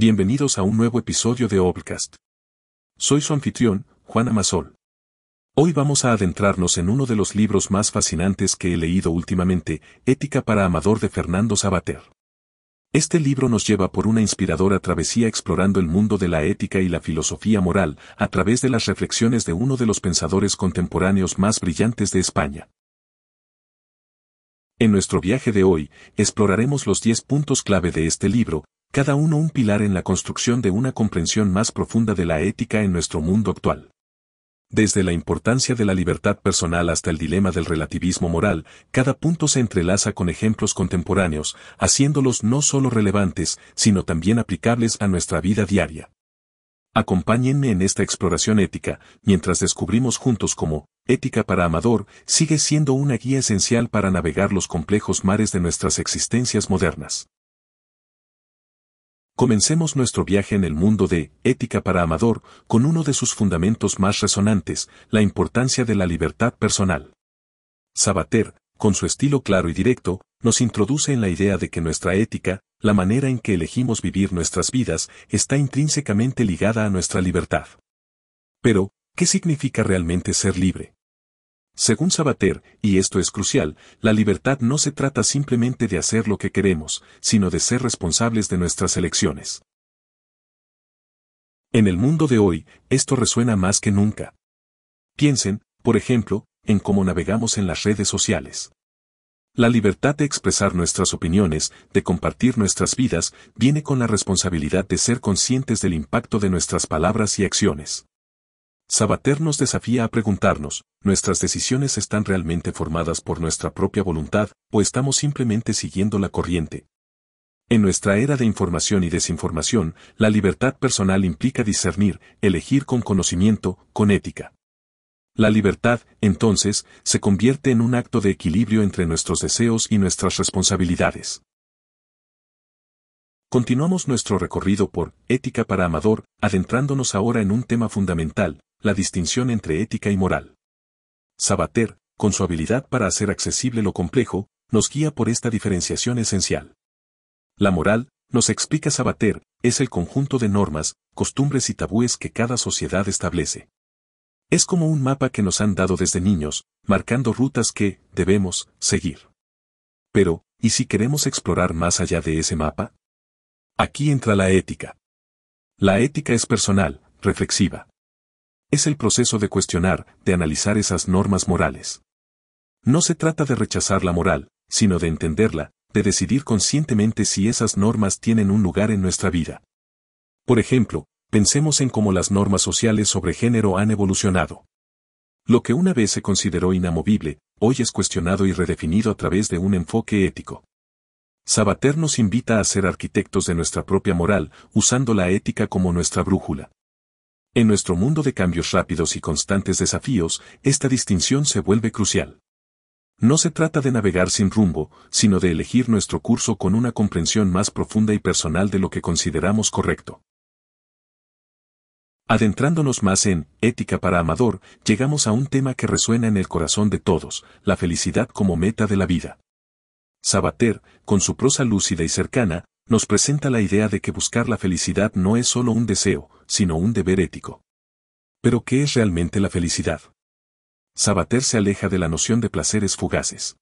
Bienvenidos a un nuevo episodio de Obcast. Soy su anfitrión, Juan Amasol. Hoy vamos a adentrarnos en uno de los libros más fascinantes que he leído últimamente, Ética para Amador de Fernando Sabater. Este libro nos lleva por una inspiradora travesía explorando el mundo de la ética y la filosofía moral, a través de las reflexiones de uno de los pensadores contemporáneos más brillantes de España. En nuestro viaje de hoy, exploraremos los 10 puntos clave de este libro, cada uno un pilar en la construcción de una comprensión más profunda de la ética en nuestro mundo actual. Desde la importancia de la libertad personal hasta el dilema del relativismo moral, cada punto se entrelaza con ejemplos contemporáneos, haciéndolos no solo relevantes, sino también aplicables a nuestra vida diaria. Acompáñenme en esta exploración ética, mientras descubrimos juntos cómo, ética para Amador, sigue siendo una guía esencial para navegar los complejos mares de nuestras existencias modernas. Comencemos nuestro viaje en el mundo de Ética para Amador con uno de sus fundamentos más resonantes, la importancia de la libertad personal. Sabater, con su estilo claro y directo, nos introduce en la idea de que nuestra ética, la manera en que elegimos vivir nuestras vidas, está intrínsecamente ligada a nuestra libertad. Pero, ¿qué significa realmente ser libre? Según Sabater, y esto es crucial, la libertad no se trata simplemente de hacer lo que queremos, sino de ser responsables de nuestras elecciones. En el mundo de hoy, esto resuena más que nunca. Piensen, por ejemplo, en cómo navegamos en las redes sociales. La libertad de expresar nuestras opiniones, de compartir nuestras vidas, viene con la responsabilidad de ser conscientes del impacto de nuestras palabras y acciones. Sabater nos desafía a preguntarnos, ¿nuestras decisiones están realmente formadas por nuestra propia voluntad o estamos simplemente siguiendo la corriente? En nuestra era de información y desinformación, la libertad personal implica discernir, elegir con conocimiento, con ética. La libertad, entonces, se convierte en un acto de equilibrio entre nuestros deseos y nuestras responsabilidades. Continuamos nuestro recorrido por Ética para Amador, adentrándonos ahora en un tema fundamental, la distinción entre ética y moral. Sabater, con su habilidad para hacer accesible lo complejo, nos guía por esta diferenciación esencial. La moral, nos explica Sabater, es el conjunto de normas, costumbres y tabúes que cada sociedad establece. Es como un mapa que nos han dado desde niños, marcando rutas que debemos seguir. Pero, ¿y si queremos explorar más allá de ese mapa? Aquí entra la ética. La ética es personal, reflexiva. Es el proceso de cuestionar, de analizar esas normas morales. No se trata de rechazar la moral, sino de entenderla, de decidir conscientemente si esas normas tienen un lugar en nuestra vida. Por ejemplo, pensemos en cómo las normas sociales sobre género han evolucionado. Lo que una vez se consideró inamovible, hoy es cuestionado y redefinido a través de un enfoque ético. Sabater nos invita a ser arquitectos de nuestra propia moral, usando la ética como nuestra brújula. En nuestro mundo de cambios rápidos y constantes desafíos, esta distinción se vuelve crucial. No se trata de navegar sin rumbo, sino de elegir nuestro curso con una comprensión más profunda y personal de lo que consideramos correcto. Adentrándonos más en Ética para Amador, llegamos a un tema que resuena en el corazón de todos, la felicidad como meta de la vida. Sabater, con su prosa lúcida y cercana, nos presenta la idea de que buscar la felicidad no es solo un deseo, sino un deber ético. Pero ¿qué es realmente la felicidad? Sabater se aleja de la noción de placeres fugaces.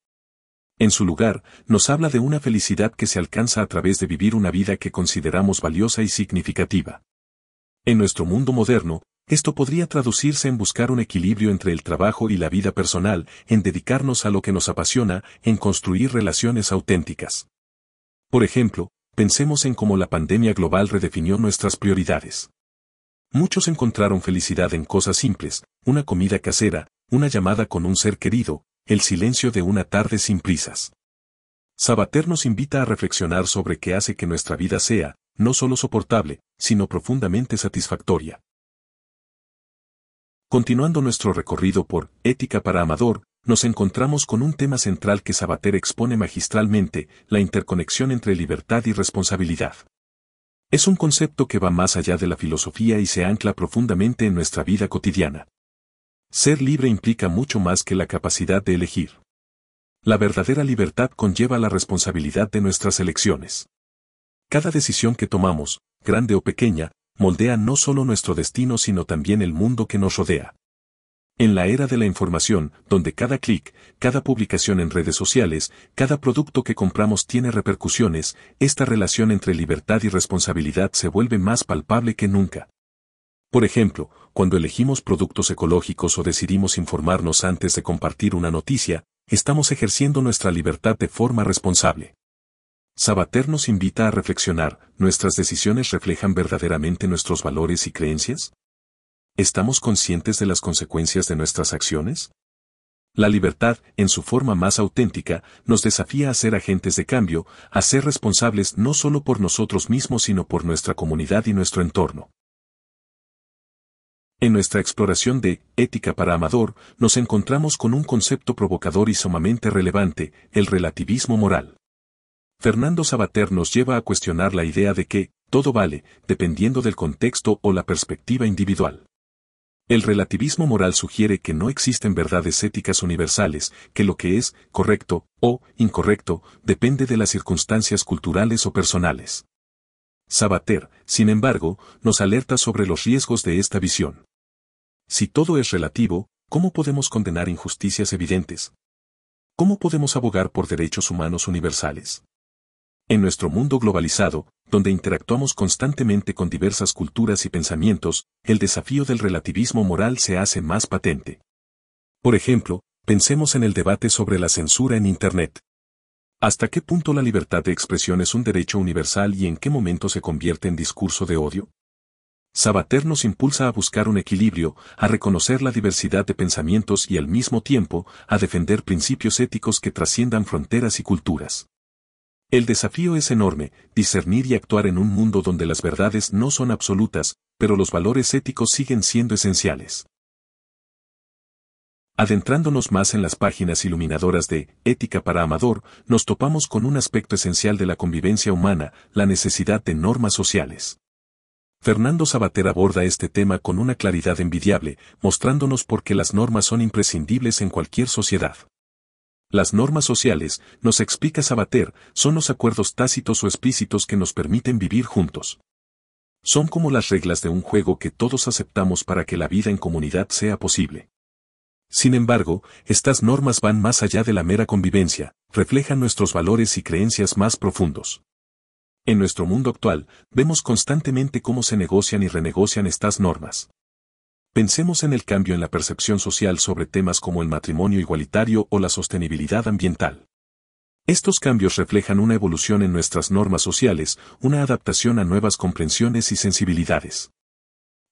En su lugar, nos habla de una felicidad que se alcanza a través de vivir una vida que consideramos valiosa y significativa. En nuestro mundo moderno, esto podría traducirse en buscar un equilibrio entre el trabajo y la vida personal, en dedicarnos a lo que nos apasiona, en construir relaciones auténticas. Por ejemplo, Pensemos en cómo la pandemia global redefinió nuestras prioridades. Muchos encontraron felicidad en cosas simples, una comida casera, una llamada con un ser querido, el silencio de una tarde sin prisas. Sabater nos invita a reflexionar sobre qué hace que nuestra vida sea, no solo soportable, sino profundamente satisfactoria. Continuando nuestro recorrido por Ética para Amador, nos encontramos con un tema central que Sabater expone magistralmente, la interconexión entre libertad y responsabilidad. Es un concepto que va más allá de la filosofía y se ancla profundamente en nuestra vida cotidiana. Ser libre implica mucho más que la capacidad de elegir. La verdadera libertad conlleva la responsabilidad de nuestras elecciones. Cada decisión que tomamos, grande o pequeña, moldea no solo nuestro destino sino también el mundo que nos rodea. En la era de la información, donde cada clic, cada publicación en redes sociales, cada producto que compramos tiene repercusiones, esta relación entre libertad y responsabilidad se vuelve más palpable que nunca. Por ejemplo, cuando elegimos productos ecológicos o decidimos informarnos antes de compartir una noticia, estamos ejerciendo nuestra libertad de forma responsable. Sabater nos invita a reflexionar, ¿nuestras decisiones reflejan verdaderamente nuestros valores y creencias? ¿Estamos conscientes de las consecuencias de nuestras acciones? La libertad, en su forma más auténtica, nos desafía a ser agentes de cambio, a ser responsables no solo por nosotros mismos sino por nuestra comunidad y nuestro entorno. En nuestra exploración de Ética para Amador, nos encontramos con un concepto provocador y sumamente relevante, el relativismo moral. Fernando Sabater nos lleva a cuestionar la idea de que, todo vale, dependiendo del contexto o la perspectiva individual. El relativismo moral sugiere que no existen verdades éticas universales, que lo que es correcto o incorrecto depende de las circunstancias culturales o personales. Sabater, sin embargo, nos alerta sobre los riesgos de esta visión. Si todo es relativo, ¿cómo podemos condenar injusticias evidentes? ¿Cómo podemos abogar por derechos humanos universales? En nuestro mundo globalizado, donde interactuamos constantemente con diversas culturas y pensamientos, el desafío del relativismo moral se hace más patente. Por ejemplo, pensemos en el debate sobre la censura en Internet. ¿Hasta qué punto la libertad de expresión es un derecho universal y en qué momento se convierte en discurso de odio? Sabater nos impulsa a buscar un equilibrio, a reconocer la diversidad de pensamientos y al mismo tiempo, a defender principios éticos que trasciendan fronteras y culturas. El desafío es enorme, discernir y actuar en un mundo donde las verdades no son absolutas, pero los valores éticos siguen siendo esenciales. Adentrándonos más en las páginas iluminadoras de Ética para Amador, nos topamos con un aspecto esencial de la convivencia humana, la necesidad de normas sociales. Fernando Sabater aborda este tema con una claridad envidiable, mostrándonos por qué las normas son imprescindibles en cualquier sociedad. Las normas sociales, nos explica Sabater, son los acuerdos tácitos o explícitos que nos permiten vivir juntos. Son como las reglas de un juego que todos aceptamos para que la vida en comunidad sea posible. Sin embargo, estas normas van más allá de la mera convivencia, reflejan nuestros valores y creencias más profundos. En nuestro mundo actual, vemos constantemente cómo se negocian y renegocian estas normas. Pensemos en el cambio en la percepción social sobre temas como el matrimonio igualitario o la sostenibilidad ambiental. Estos cambios reflejan una evolución en nuestras normas sociales, una adaptación a nuevas comprensiones y sensibilidades.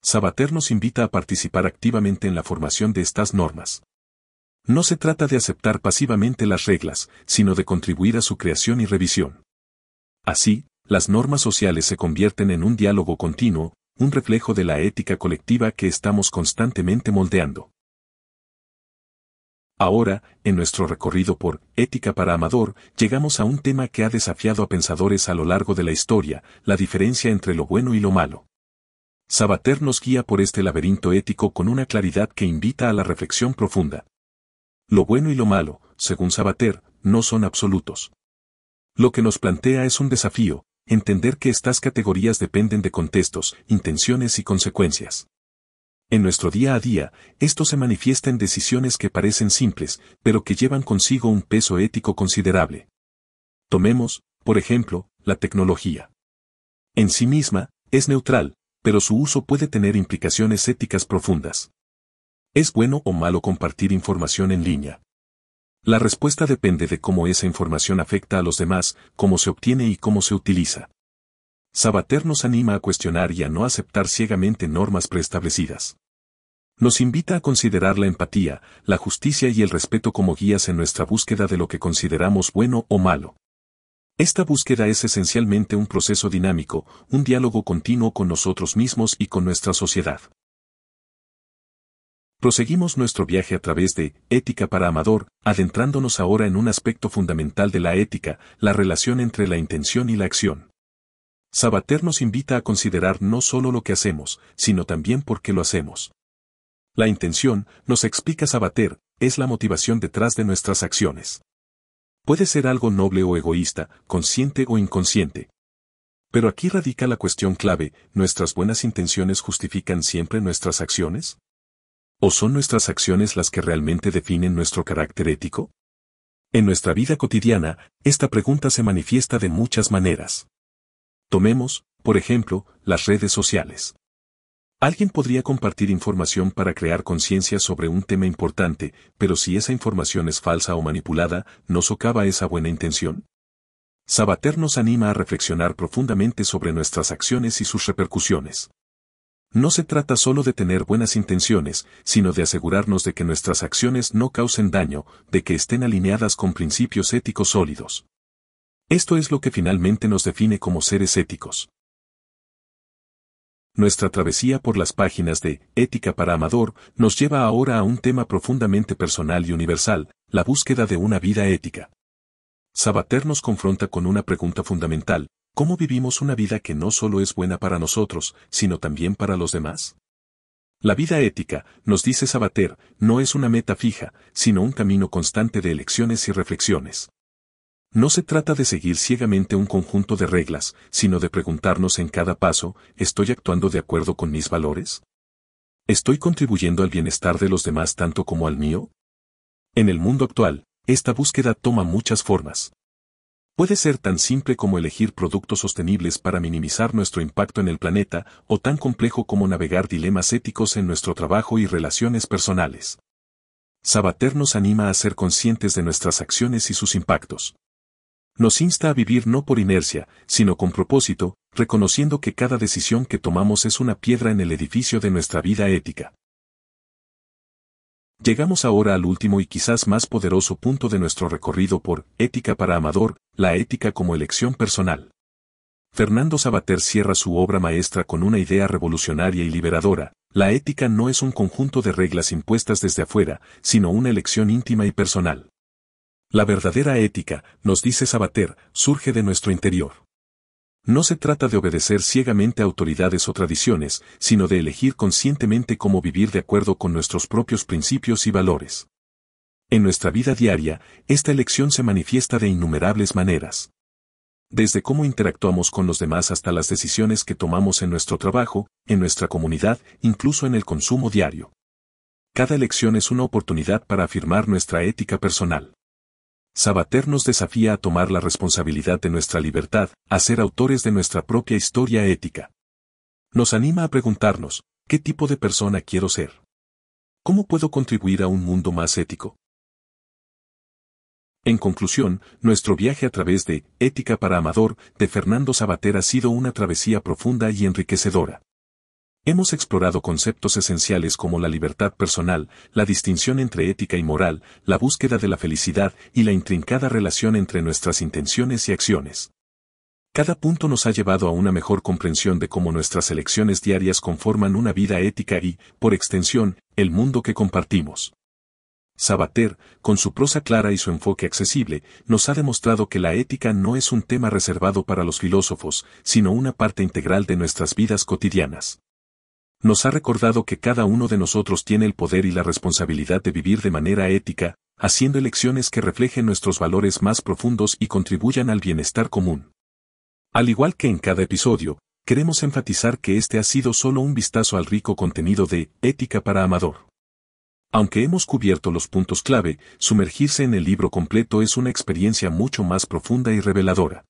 Sabater nos invita a participar activamente en la formación de estas normas. No se trata de aceptar pasivamente las reglas, sino de contribuir a su creación y revisión. Así, las normas sociales se convierten en un diálogo continuo, un reflejo de la ética colectiva que estamos constantemente moldeando. Ahora, en nuestro recorrido por Ética para Amador, llegamos a un tema que ha desafiado a pensadores a lo largo de la historia, la diferencia entre lo bueno y lo malo. Sabater nos guía por este laberinto ético con una claridad que invita a la reflexión profunda. Lo bueno y lo malo, según Sabater, no son absolutos. Lo que nos plantea es un desafío, entender que estas categorías dependen de contextos, intenciones y consecuencias. En nuestro día a día, esto se manifiesta en decisiones que parecen simples, pero que llevan consigo un peso ético considerable. Tomemos, por ejemplo, la tecnología. En sí misma, es neutral, pero su uso puede tener implicaciones éticas profundas. ¿Es bueno o malo compartir información en línea? La respuesta depende de cómo esa información afecta a los demás, cómo se obtiene y cómo se utiliza. Sabater nos anima a cuestionar y a no aceptar ciegamente normas preestablecidas. Nos invita a considerar la empatía, la justicia y el respeto como guías en nuestra búsqueda de lo que consideramos bueno o malo. Esta búsqueda es esencialmente un proceso dinámico, un diálogo continuo con nosotros mismos y con nuestra sociedad. Proseguimos nuestro viaje a través de Ética para Amador, adentrándonos ahora en un aspecto fundamental de la ética, la relación entre la intención y la acción. Sabater nos invita a considerar no solo lo que hacemos, sino también por qué lo hacemos. La intención, nos explica Sabater, es la motivación detrás de nuestras acciones. Puede ser algo noble o egoísta, consciente o inconsciente. Pero aquí radica la cuestión clave, ¿nuestras buenas intenciones justifican siempre nuestras acciones? ¿O son nuestras acciones las que realmente definen nuestro carácter ético? En nuestra vida cotidiana, esta pregunta se manifiesta de muchas maneras. Tomemos, por ejemplo, las redes sociales. Alguien podría compartir información para crear conciencia sobre un tema importante, pero si esa información es falsa o manipulada, ¿no socava esa buena intención? Sabater nos anima a reflexionar profundamente sobre nuestras acciones y sus repercusiones. No se trata solo de tener buenas intenciones, sino de asegurarnos de que nuestras acciones no causen daño, de que estén alineadas con principios éticos sólidos. Esto es lo que finalmente nos define como seres éticos. Nuestra travesía por las páginas de Ética para Amador nos lleva ahora a un tema profundamente personal y universal, la búsqueda de una vida ética. Sabater nos confronta con una pregunta fundamental, ¿cómo vivimos una vida que no solo es buena para nosotros, sino también para los demás? La vida ética, nos dice Sabater, no es una meta fija, sino un camino constante de elecciones y reflexiones. No se trata de seguir ciegamente un conjunto de reglas, sino de preguntarnos en cada paso, ¿estoy actuando de acuerdo con mis valores? ¿Estoy contribuyendo al bienestar de los demás tanto como al mío? En el mundo actual, esta búsqueda toma muchas formas. Puede ser tan simple como elegir productos sostenibles para minimizar nuestro impacto en el planeta, o tan complejo como navegar dilemas éticos en nuestro trabajo y relaciones personales. Sabater nos anima a ser conscientes de nuestras acciones y sus impactos. Nos insta a vivir no por inercia, sino con propósito, reconociendo que cada decisión que tomamos es una piedra en el edificio de nuestra vida ética. Llegamos ahora al último y quizás más poderoso punto de nuestro recorrido por Ética para Amador, la ética como elección personal. Fernando Sabater cierra su obra maestra con una idea revolucionaria y liberadora, la ética no es un conjunto de reglas impuestas desde afuera, sino una elección íntima y personal. La verdadera ética, nos dice Sabater, surge de nuestro interior. No se trata de obedecer ciegamente a autoridades o tradiciones, sino de elegir conscientemente cómo vivir de acuerdo con nuestros propios principios y valores. En nuestra vida diaria, esta elección se manifiesta de innumerables maneras. Desde cómo interactuamos con los demás hasta las decisiones que tomamos en nuestro trabajo, en nuestra comunidad, incluso en el consumo diario. Cada elección es una oportunidad para afirmar nuestra ética personal. Sabater nos desafía a tomar la responsabilidad de nuestra libertad, a ser autores de nuestra propia historia ética. Nos anima a preguntarnos, ¿qué tipo de persona quiero ser? ¿Cómo puedo contribuir a un mundo más ético? En conclusión, nuestro viaje a través de Ética para Amador de Fernando Sabater ha sido una travesía profunda y enriquecedora. Hemos explorado conceptos esenciales como la libertad personal, la distinción entre ética y moral, la búsqueda de la felicidad y la intrincada relación entre nuestras intenciones y acciones. Cada punto nos ha llevado a una mejor comprensión de cómo nuestras elecciones diarias conforman una vida ética y, por extensión, el mundo que compartimos. Sabater, con su prosa clara y su enfoque accesible, nos ha demostrado que la ética no es un tema reservado para los filósofos, sino una parte integral de nuestras vidas cotidianas nos ha recordado que cada uno de nosotros tiene el poder y la responsabilidad de vivir de manera ética, haciendo elecciones que reflejen nuestros valores más profundos y contribuyan al bienestar común. Al igual que en cada episodio, queremos enfatizar que este ha sido solo un vistazo al rico contenido de Ética para Amador. Aunque hemos cubierto los puntos clave, sumergirse en el libro completo es una experiencia mucho más profunda y reveladora.